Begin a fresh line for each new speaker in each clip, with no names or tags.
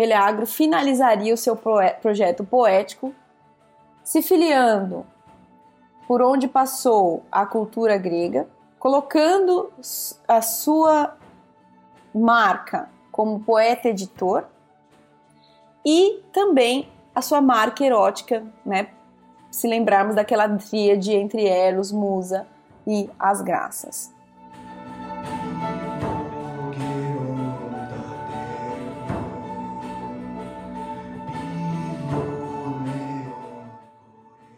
Meleagro finalizaria o seu projeto poético, se filiando por onde passou a cultura grega, colocando a sua marca como poeta editor e também a sua marca erótica, né? Se lembrarmos daquela tríade entre Eros, Musa e as Graças.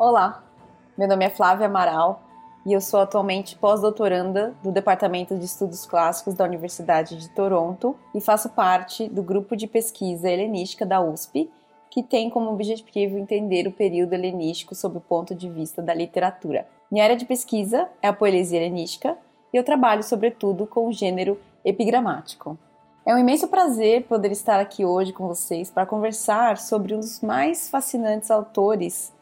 Olá, meu nome é Flávia Amaral e eu sou atualmente pós-doutoranda do Departamento de Estudos Clássicos da Universidade de Toronto e faço parte do grupo de pesquisa helenística da USP, que tem como objetivo entender o período helenístico sob o ponto de vista da literatura. Minha área de pesquisa é a poesia helenística e eu trabalho sobretudo com o gênero epigramático. É um imenso prazer poder estar aqui hoje com vocês para conversar sobre um dos mais fascinantes autores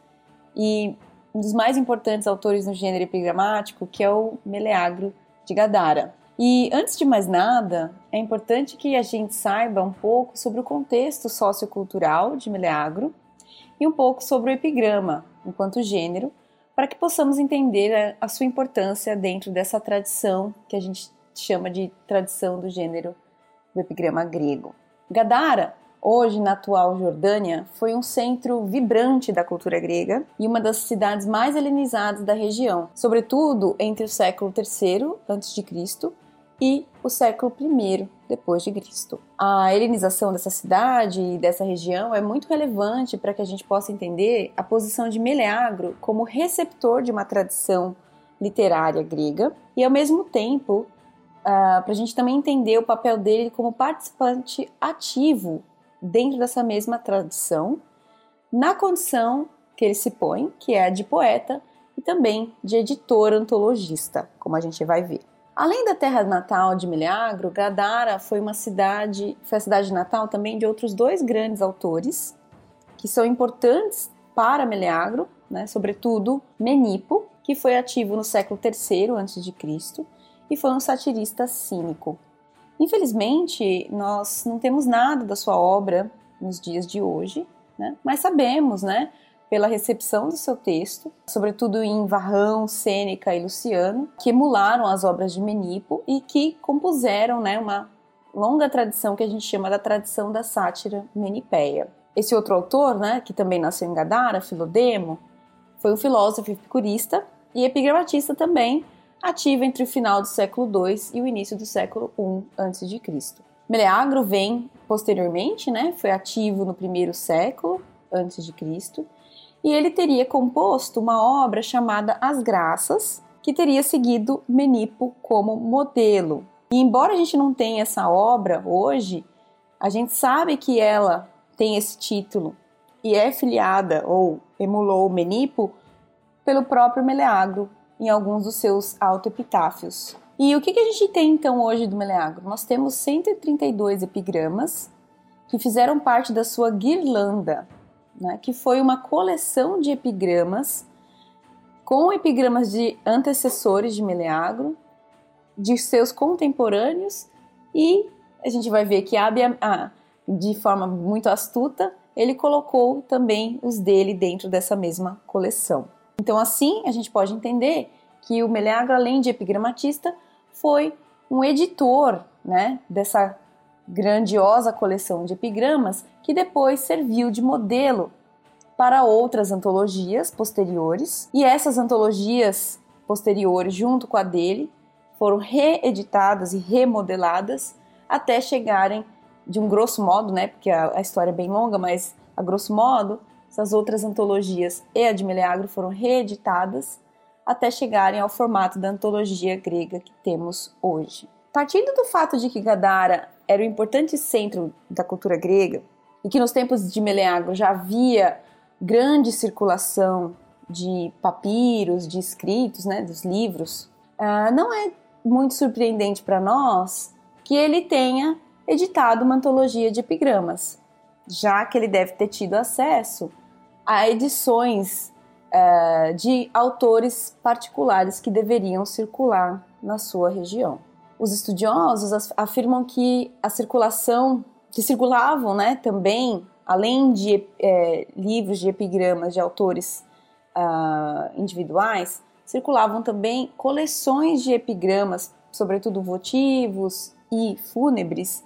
e um dos mais importantes autores no gênero epigramático, que é o Meleagro de Gadara. E antes de mais nada, é importante que a gente saiba um pouco sobre o contexto sociocultural de Meleagro e um pouco sobre o epigrama enquanto gênero, para que possamos entender a, sua importância dentro dessa tradição que a gente chama de tradição do gênero do epigrama grego. Gadara hoje na atual Jordânia, foi um centro vibrante da cultura grega e uma das cidades mais helenizadas da região, sobretudo entre o século III a.C. e o século I depois de Cristo. A helenização dessa cidade e dessa região é muito relevante para que a gente possa entender a posição de Meleagro como receptor de uma tradição literária grega e ao mesmo tempo Uh, para a gente também entender o papel dele como participante ativo dentro dessa mesma tradição, na condição que ele se põe, que é a de poeta e também de editor antologista, como a gente vai ver. Além da terra natal de Meleagro, Gadara foi uma cidade, foi a cidade natal também de outros dois grandes autores que são importantes para Meleagro, né, sobretudo Menipo, que foi ativo no século III a.C. e foi um satirista cínico. Infelizmente, nós não temos nada da sua obra nos dias de hoje, né? mas sabemos, né, pela recepção do seu texto, sobretudo em Varrão, Sêneca e Luciano, que emularam as obras de Menipo e que compuseram né, uma longa tradição que a gente chama da tradição da sátira menipeia. Esse outro autor, né, que também nasceu em Gadara, Filodemo, foi um filósofo epicurista e epigramatista também, ativa entre o final do século II e o início do século I a.C. Meleagro vem posteriormente, né, foi ativo no primeiro século antes de Cristo, e ele teria composto uma obra chamada As Graças, que teria seguido Menipo como modelo. E embora a gente não tenha essa obra hoje, a gente sabe que ela tem esse título e é filiada ou emulou Menipo pelo próprio Meleagro, em alguns dos seus autoepitáfios. E o que, que a gente tem então hoje do Meleagro? Nós temos 132 epigramas que fizeram parte da sua guirlanda, né, que foi uma coleção de epigramas com epigramas de antecessores de Meleagro, de seus contemporâneos e a gente vai ver que Abia, ah, de forma muito astuta, ele colocou também os dele dentro dessa mesma coleção. Então, assim, a gente pode entender que o Meleagro, além de epigramatista, foi um editor né, dessa grandiosa coleção de epigramas que depois serviu de modelo para outras antologias posteriores. E essas antologias posteriores, junto com a dele, foram reeditadas e remodeladas até chegarem, de um grosso modo, né, porque a, a história é bem longa, mas a grosso modo, essas outras antologias e a de Meleagro foram reeditadas até chegarem ao formato da antologia grega que temos hoje. Partindo do fato de que Gadara era um importante centro da cultura grega e que nos tempos de Meleagro já havia grande circulação de papiros, de escritos, né, dos livros, uh, não é muito surpreendente para nós que ele tenha editado uma antologia de epigramas, já que ele deve ter tido acesso a edições uh, de autores particulares que deveriam circular na sua região. Os estudiosos afirmam que a circulação que circulavam, né, também, além de é, livros de epigramas de autores uh, individuais, circulavam também coleções de epigramas, sobretudo votivos e fúnebres,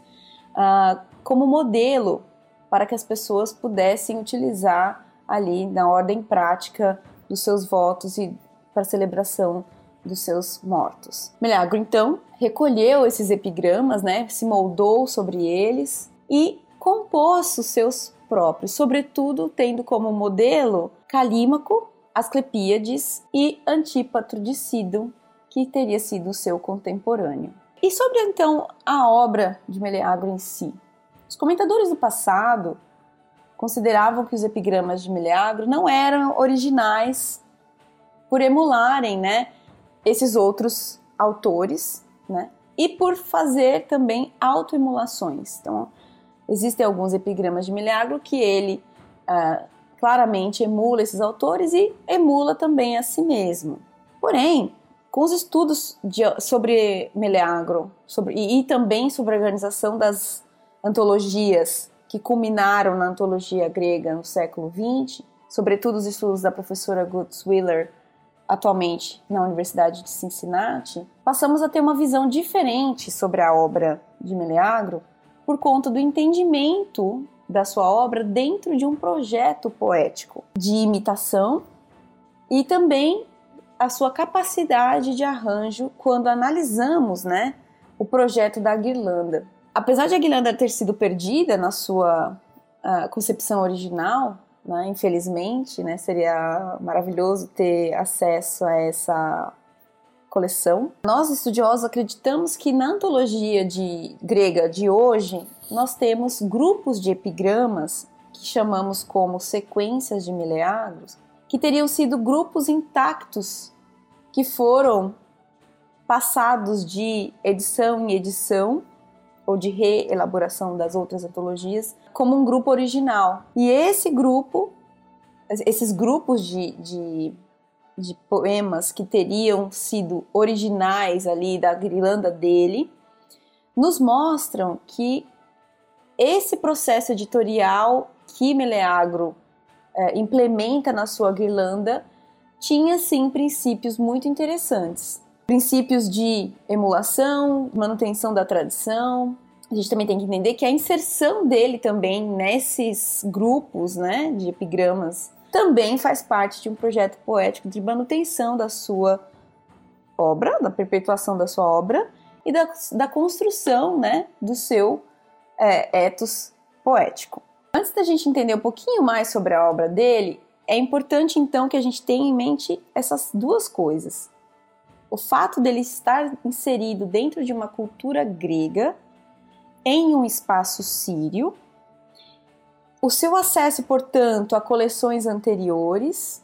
uh, como modelo para que as pessoas pudessem utilizar ali na ordem prática dos seus votos e para a celebração dos seus mortos. Milagro então recolheu esses epigramas, né, se moldou sobre eles e compôs os seus próprios, sobretudo tendo como modelo Calímaco, Asclepíades e Antípatro de Sidon, que teria sido seu contemporâneo. E sobre então a obra de Meleagro em si? Os comentadores do passado consideravam que os epigramas de Meleagro não eram originais por emularem, né, esses outros autores, né, e por fazer também autoemulações. Então, existem alguns epigramas de Meleagro que ele ah, claramente emula esses autores e emula também a si mesmo. Porém, com os estudos de, sobre Meleagro sobre, e, e também sobre a organização das antologias que culminaram na antologia grega no século XX, sobretudo os estudos da professora Guts Wheeler, atualmente na Universidade de Cincinnati, passamos a ter uma visão diferente sobre a obra de Meleagro por conta do entendimento da sua obra dentro de um projeto poético de imitação e também a sua capacidade de arranjo quando analisamos, né, o projeto da guirlanda. Apesar de a guirlanda ter sido perdida na sua uh, concepção original, né, infelizmente, né, seria maravilhoso ter acesso a essa coleção. Nós estudiosos acreditamos que na antologia de grega de hoje nós temos grupos de epigramas que chamamos como sequências de mileagros, que teriam sido grupos intactos que foram passados de edição em edição ou de reelaboração das outras antologias como um grupo original. E esse grupo, esses grupos de, de, de poemas que teriam sido originais ali da grilanda dele, nos mostram que esse processo editorial que Meleagro é, implementa na sua guirlanda tinha sim princípios muito interessantes princípios de emulação, manutenção da tradição. A gente também tem que entender que a inserção dele também nesses grupos né, de epigramas também faz parte de um projeto poético de manutenção da sua obra, da perpetuação da sua obra e da, da construção né, do seu é, ethos poético. Antes da gente entender um pouquinho mais sobre a obra dele, é importante então que a gente tenha em mente essas duas coisas o fato dele estar inserido dentro de uma cultura grega, em um espaço sírio, o seu acesso, portanto, a coleções anteriores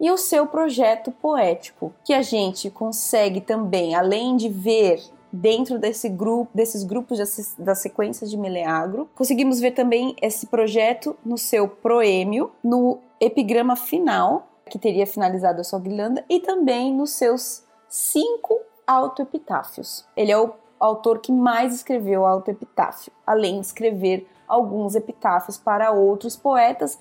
e o seu projeto poético, que a gente consegue também, além de ver dentro desse grupo, desses grupos das sequências de Meleagro, conseguimos ver também esse projeto no seu proêmio, no epigrama final, que teria finalizado a sua guirlanda, e também nos seus cinco autoepitáfios. Ele é o autor que mais escreveu autoepitáfio, além de escrever alguns epitáfios para outros poetas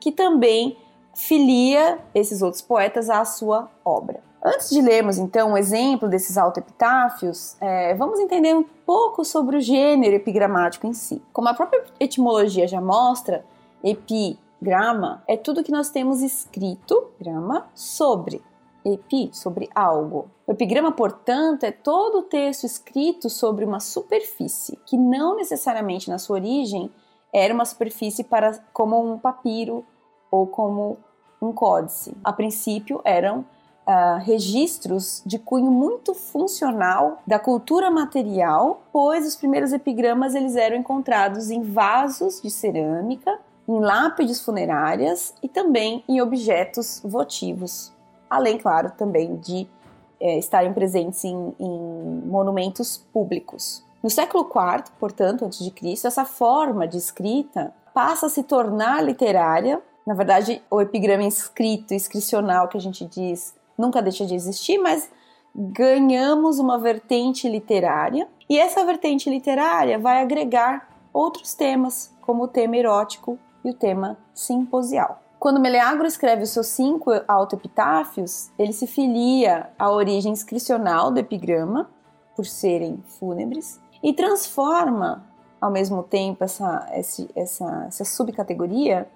que também filia esses outros poetas à sua obra. Antes de lermos então o um exemplo desses autoepitáfios, é, vamos entender um pouco sobre o gênero epigramático em si. Como a própria etimologia já mostra, epigrama é tudo que nós temos escrito, grama, sobre epi, sobre algo. O epigrama, portanto, é todo o texto escrito sobre uma superfície, que não necessariamente na sua origem era uma superfície para como um papiro ou como um códice. A princípio eram uh, registros de cunho muito funcional da cultura material, pois os primeiros epigramas eles eram encontrados em vasos de cerâmica, em lápides funerárias e também em objetos votivos além, claro, também de é, estarem presentes em, em monumentos públicos. No século IV, portanto, antes de Cristo, essa forma de escrita passa a se tornar literária. Na verdade, o epigrama escrito, inscricional que a gente diz, nunca deixa de existir, mas ganhamos uma vertente literária e essa vertente literária vai agregar outros temas, como o tema erótico e o tema simposial. Quando Meleagro escreve os seus cinco autoepitáfios, ele se filia à origem inscricional do epigrama, por serem fúnebres, e transforma ao mesmo tempo essa, essa, essa, subcategoria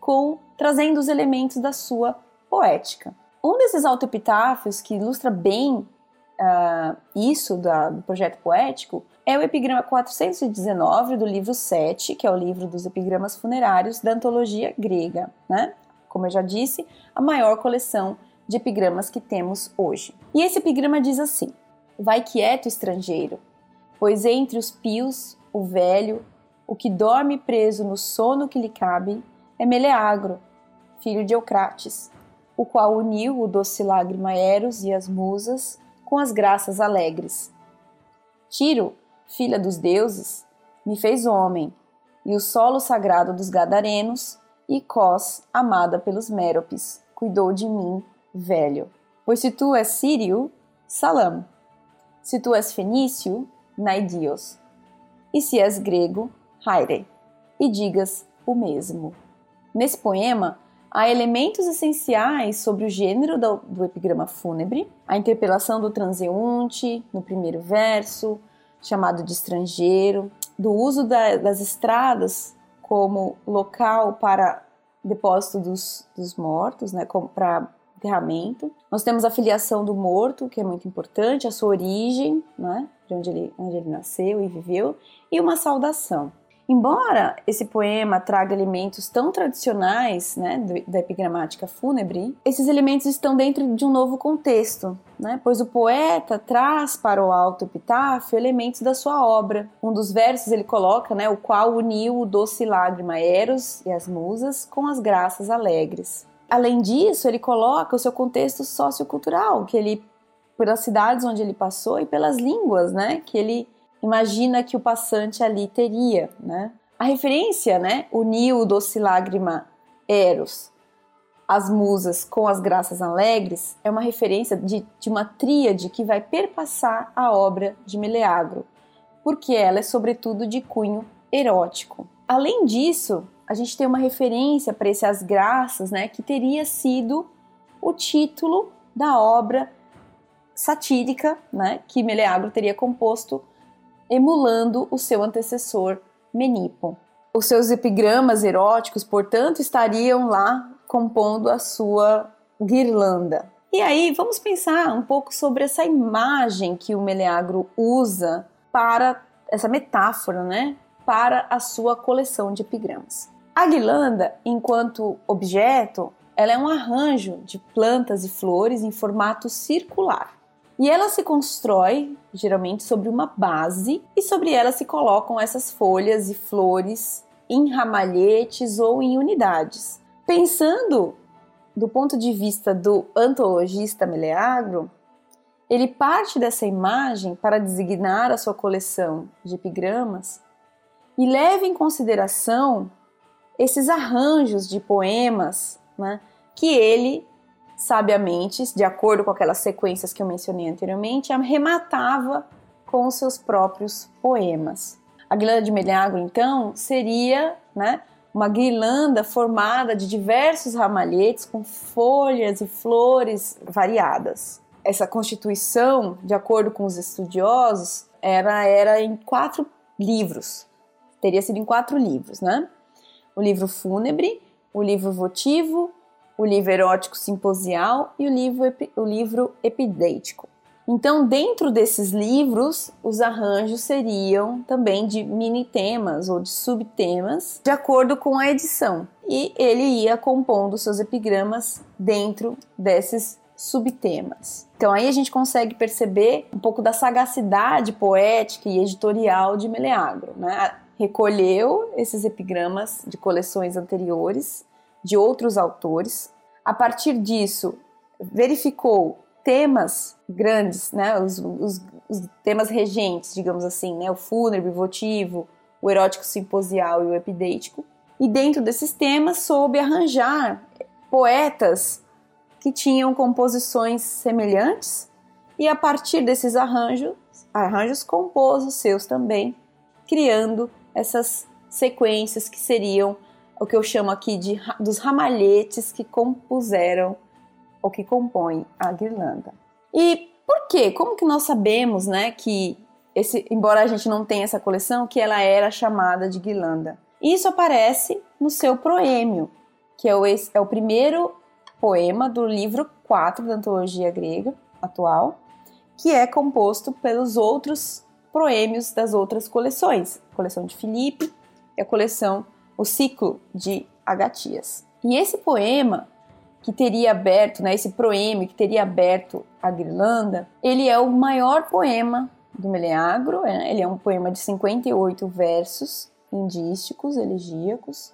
com trazendo os elementos da sua poética. Um desses autoepitáfios que ilustra bem uh, isso da, do projeto poético é o epigrama 419 do livro 7, que é o livro dos epigramas funerários da antologia grega, né? Como eu já disse, a maior coleção de epigramas que temos hoje. E esse epigrama diz assim: Vai quieto, estrangeiro, pois entre os pios, o velho, o que dorme preso no sono que lhe cabe, é Meleagro, filho de Eucrates, o qual uniu o doce lágrima Eros e as musas com as graças alegres. Tiro, filha dos deuses, me fez homem, e o solo sagrado dos Gadarenos, e Cós, amada pelos Méropes, cuidou de mim, velho. Pois se tu és sírio, Salam. Se tu és fenício, Naidios. E se és grego, Haire. E digas o mesmo. Nesse poema, há elementos essenciais sobre o gênero do, do epigrama fúnebre, a interpelação do transeunte no primeiro verso, chamado de estrangeiro, do uso da, das estradas como local para depósito dos, dos mortos, né, para enterramento. Nós temos a filiação do morto, que é muito importante, a sua origem, né, de onde ele, onde ele nasceu e viveu, e uma saudação. Embora esse poema traga elementos tão tradicionais né, da epigramática fúnebre, esses elementos estão dentro de um novo contexto, né, pois o poeta traz para o alto epitáfio elementos da sua obra. Um dos versos ele coloca né, o qual uniu o doce lágrima Eros e as musas com as graças alegres. Além disso, ele coloca o seu contexto sociocultural, que ele pelas cidades onde ele passou e pelas línguas, né, que ele imagina que o passante ali teria, né? A referência, né, uniu o doce lágrima Eros, as musas com as graças alegres, é uma referência de, de uma tríade que vai perpassar a obra de Meleagro, porque ela é sobretudo de cunho erótico. Além disso, a gente tem uma referência para esse As Graças, né, que teria sido o título da obra satírica, né, que Meleagro teria composto emulando o seu antecessor Menipo. Os seus epigramas eróticos, portanto, estariam lá compondo a sua guirlanda. E aí, vamos pensar um pouco sobre essa imagem que o Meleagro usa para essa metáfora, né? Para a sua coleção de epigramas. A guirlanda, enquanto objeto, ela é um arranjo de plantas e flores em formato circular. E ela se constrói geralmente sobre uma base e sobre ela se colocam essas folhas e flores em ramalhetes ou em unidades. Pensando do ponto de vista do antologista Meleagro, ele parte dessa imagem para designar a sua coleção de epigramas e leva em consideração esses arranjos de poemas né, que ele sabiamente, de acordo com aquelas sequências que eu mencionei anteriormente, arrematava com os seus próprios poemas. A guirlanda de Meleagro, então, seria né, uma guirlanda formada de diversos ramalhetes com folhas e flores variadas. Essa constituição, de acordo com os estudiosos, era, era em quatro livros. Teria sido em quatro livros, né? O livro fúnebre, o livro votivo, o livro erótico simposial e o livro, o livro epidêtico. Então, dentro desses livros, os arranjos seriam também de mini temas ou de subtemas, de acordo com a edição. E ele ia compondo seus epigramas dentro desses subtemas. Então aí a gente consegue perceber um pouco da sagacidade poética e editorial de Meleagro, né? Recolheu esses epigramas de coleções anteriores de outros autores. A partir disso, verificou temas grandes, né, os, os, os temas regentes, digamos assim, né, o fúnebre, o votivo, o erótico simposial e o epidêtico. E dentro desses temas soube arranjar poetas que tinham composições semelhantes e a partir desses arranjos, arranjos compôs os seus também, criando essas sequências que seriam o que eu chamo aqui de dos ramalhetes que compuseram ou que compõem a guirlanda. E por quê? Como que nós sabemos, né, que esse, embora a gente não tenha essa coleção, que ela era chamada de guirlanda? Isso aparece no seu proêmio, que é o, é o primeiro poema do livro 4 da antologia grega atual, que é composto pelos outros proêmios das outras coleções, a coleção de Filipe e a coleção O Ciclo de Agatias. E esse poema que teria aberto, né, esse proêmio que teria aberto a Guirlanda, ele é o maior poema do Meleagro, né? ele é um poema de 58 versos indísticos, elegíacos.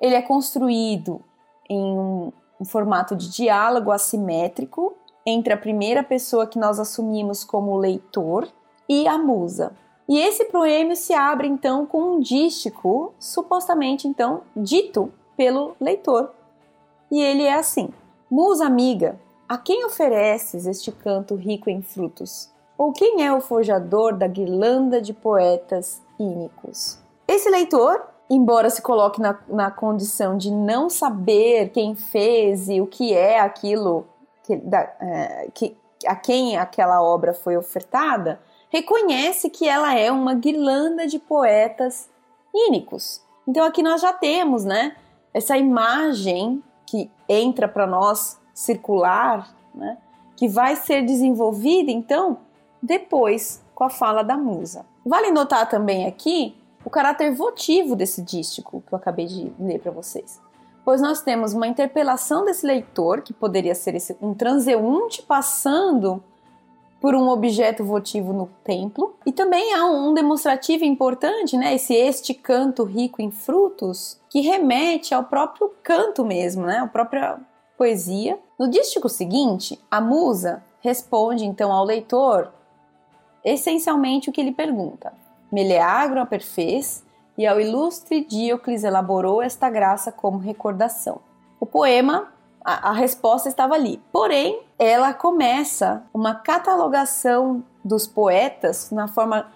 Ele é construído em um, um formato de diálogo assimétrico entre a primeira pessoa que nós assumimos como leitor e a musa. E esse proêmio se abre então com um dístico, supostamente então dito pelo leitor. E ele é assim: Musa amiga, a quem ofereces este canto rico em frutos? Ou quem é o forjador da guirlanda de poetas ínicos? Esse leitor, embora se coloque na, na condição de não saber quem fez e o que é aquilo que, da, é, que, a quem aquela obra foi ofertada, reconhece que ela é uma guirlanda de poetas ínicos. Então aqui nós já temos, né, essa imagem que entra para nós circular, né, que vai ser desenvolvida então depois com a fala da musa. Vale notar também aqui o caráter votivo desse dístico que eu acabei de ler para vocês pois nós temos uma interpelação desse leitor, que poderia ser esse, um transeunte passando por um objeto votivo no templo, e também há um demonstrativo importante, né, esse este canto rico em frutos, que remete ao próprio canto mesmo, né, a própria poesia. No dístico seguinte, a musa responde então ao leitor essencialmente o que ele pergunta. Meleagro a perfez, e ao ilustre Diocles elaborou esta graça como recordação. O poema, a, a resposta estava ali, porém, ela começa uma catalogação dos poetas na forma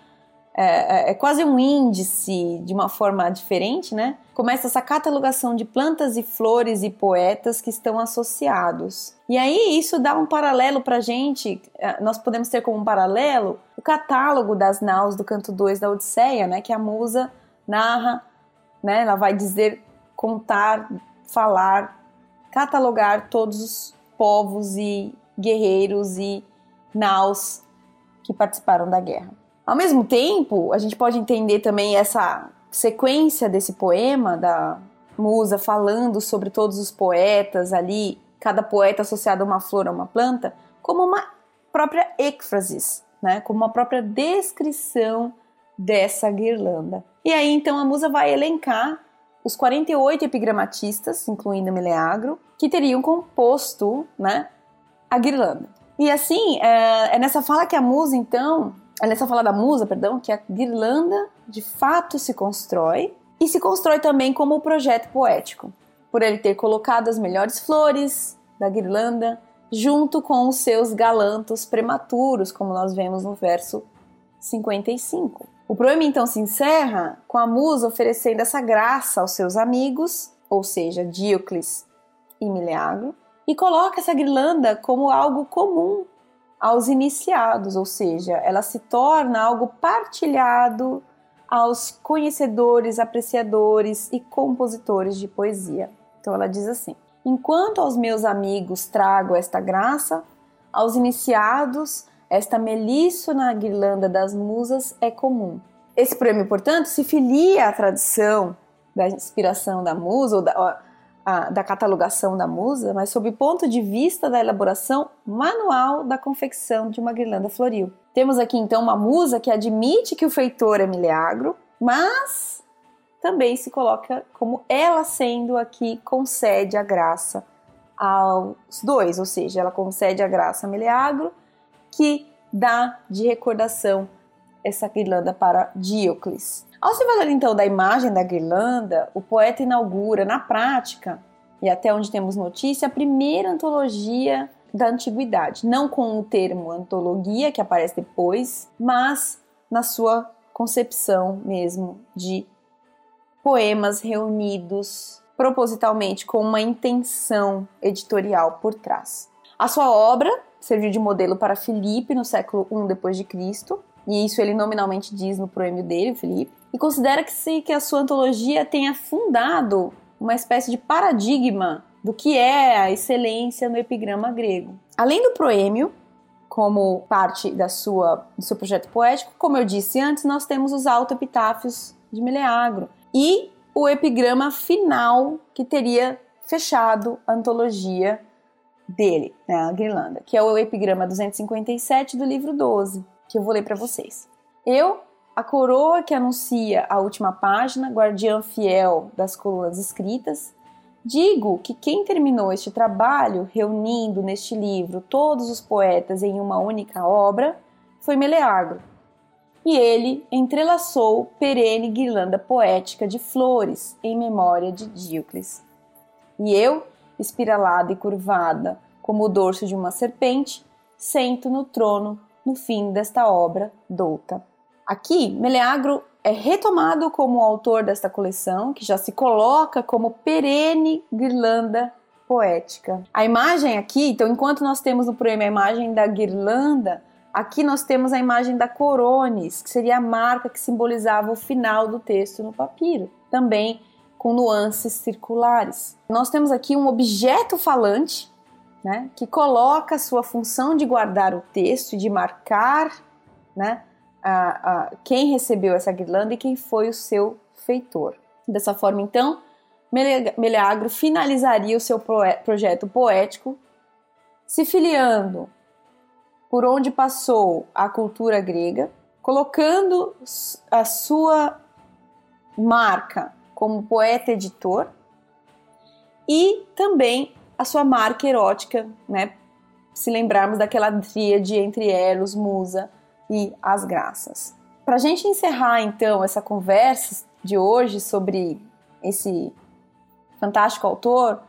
é, é, é, quase um índice de uma forma diferente, né? Começa essa catalogação de plantas e flores e poetas que estão associados. E aí isso dá um paralelo para gente. É, nós podemos ter como um paralelo o catálogo das naus do canto 2 da Odisseia, né? Que a musa narra, né? Ela vai dizer, contar, falar, catalogar todos os povos e guerreiros e naus que participaram da guerra. Ao mesmo tempo, a gente pode entender também essa sequência desse poema da musa falando sobre todos os poetas ali, cada poeta associado a uma flor, a uma planta, como uma própria êxfrasis, né? como uma própria descrição dessa guirlanda. E aí então a musa vai elencar os 48 epigramatistas, incluindo Meleagro, que teriam composto né, a guirlanda. E assim, é, é nessa fala que a musa então, é nessa fala da musa, perdão, que a guirlanda de fato se constrói e se constrói também como projeto poético, por ele ter colocado as melhores flores da guirlanda junto com os seus galantos prematuros, como nós vemos no verso 55. O poema então se encerra com a musa oferecendo essa graça aos seus amigos, ou seja, Diocles e Meleagro, e coloca essa guirlanda como algo comum aos iniciados, ou seja, ela se torna algo partilhado aos conhecedores, apreciadores e compositores de poesia. Então ela diz assim: Enquanto aos meus amigos trago esta graça, aos iniciados esta melíssona guirlanda das musas é comum. Esse prêmio, portanto, se filia à tradição da inspiração da musa ou da, a, da catalogação da musa, mas sob o ponto de vista da elaboração manual da confecção de uma guirlanda floril. Temos aqui então uma musa que admite que o feitor é Meleagro, mas também se coloca como ela sendo aqui concede a graça aos dois, ou seja, ela concede a graça a Meleagro que dá de recordação essa guirlanda para Diocles. Ao se valer então da imagem da guirlanda, o poeta inaugura na prática, e até onde temos notícia, a primeira antologia da antiguidade, não com o termo antologia que aparece depois, mas na sua concepção mesmo de poemas reunidos propositalmente com uma intenção editorial por trás. A sua obra serviu de modelo para Filipe no século I depois de Cristo, e isso ele nominalmente diz no proêmio dele, Filipe, e considera que, se, que a sua antologia tenha fundado uma espécie de paradigma do que é a excelência no epigrama grego. Além do proêmio, como parte da sua, do seu projeto poético, como eu disse antes, nós temos os autoepitáfios de Meleagro e o epigrama final que teria fechado a antologia dele, né, a Guirlanda, que é o epigrama 257 do livro 12, que eu vou ler para vocês. Eu, a coroa que anuncia a última página, guardiã fiel das colunas escritas, digo que quem terminou este trabalho, reunindo neste livro todos os poetas em uma única obra, foi Meleagro, e ele entrelaçou perene guirlanda poética de flores em memória de Díocles. E eu, espiralada e curvada como o dorso de uma serpente, sento no trono no fim desta obra douta. Aqui, Meleagro é retomado como autor desta coleção, que já se coloca como perene guirlanda poética. A imagem aqui, então, enquanto nós temos no poema a imagem da guirlanda, Aqui nós temos a imagem da corones, que seria a marca que simbolizava o final do texto no papiro, também com nuances circulares. Nós temos aqui um objeto falante, né, que coloca a sua função de guardar o texto, de marcar né, a, a, quem recebeu essa guirlanda e quem foi o seu feitor. Dessa forma, então, Meleagro finalizaria o seu projeto poético se filiando por onde passou a cultura grega, colocando a sua marca como poeta editor e também a sua marca erótica, né? Se lembrarmos daquela tríade entre Eros, Musa e as Graças. Para a gente encerrar então essa conversa de hoje sobre esse fantástico autor,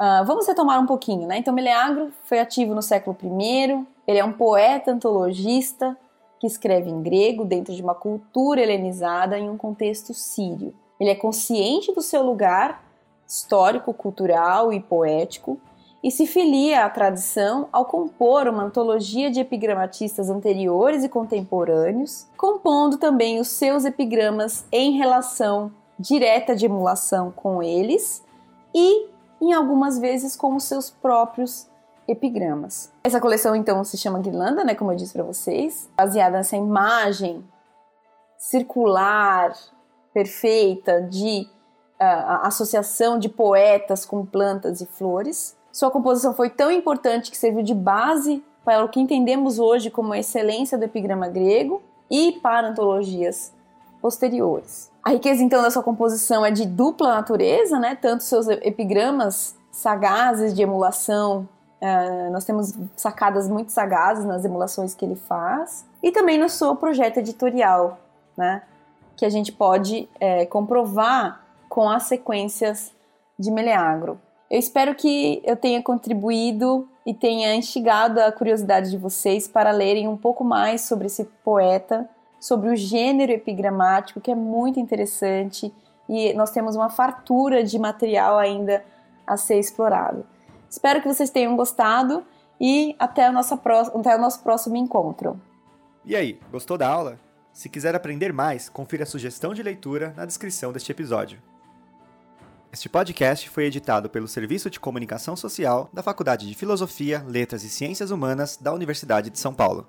uh, vamos retomar um pouquinho, né? Então, Meleagro foi ativo no século I, ele é um poeta antologista que escreve em grego dentro de uma cultura helenizada em um contexto sírio. Ele é consciente do seu lugar histórico, cultural e poético e se filia à tradição ao compor uma antologia de epigramatistas anteriores e contemporâneos, compondo também os seus epigramas em relação direta de emulação com eles e, em algumas vezes, com os seus próprios epigramas. Essa coleção então se chama Guirlanda, né, como eu disse para vocês, baseada nessa imagem circular, perfeita de uh, associação de poetas com plantas e flores. Sua composição foi tão importante que serviu de base para o que entendemos hoje como a excelência do epigrama grego e para antologias posteriores. A riqueza então da sua composição é de dupla natureza, né? Tanto seus epigramas sagazes de emulação Uh, nós temos sacadas muito sagazes nas emulações que ele faz e também no seu projeto editorial, né? Que a gente pode é, comprovar com as sequências de Meleagro. Eu espero que eu tenha contribuído e tenha instigado a curiosidade de vocês para lerem um pouco mais sobre esse poeta, sobre o gênero epigramático, que é muito interessante e nós temos uma fartura de material ainda a ser explorado. Espero que vocês tenham gostado e até até o nosso próximo encontro.
E aí, gostou da aula? Se quiser aprender mais, confira a sugestão de leitura na descrição deste episódio. Este podcast foi editado pelo Serviço de Comunicação Social da Faculdade de Filosofia, Letras e Ciências Humanas da Universidade de São Paulo.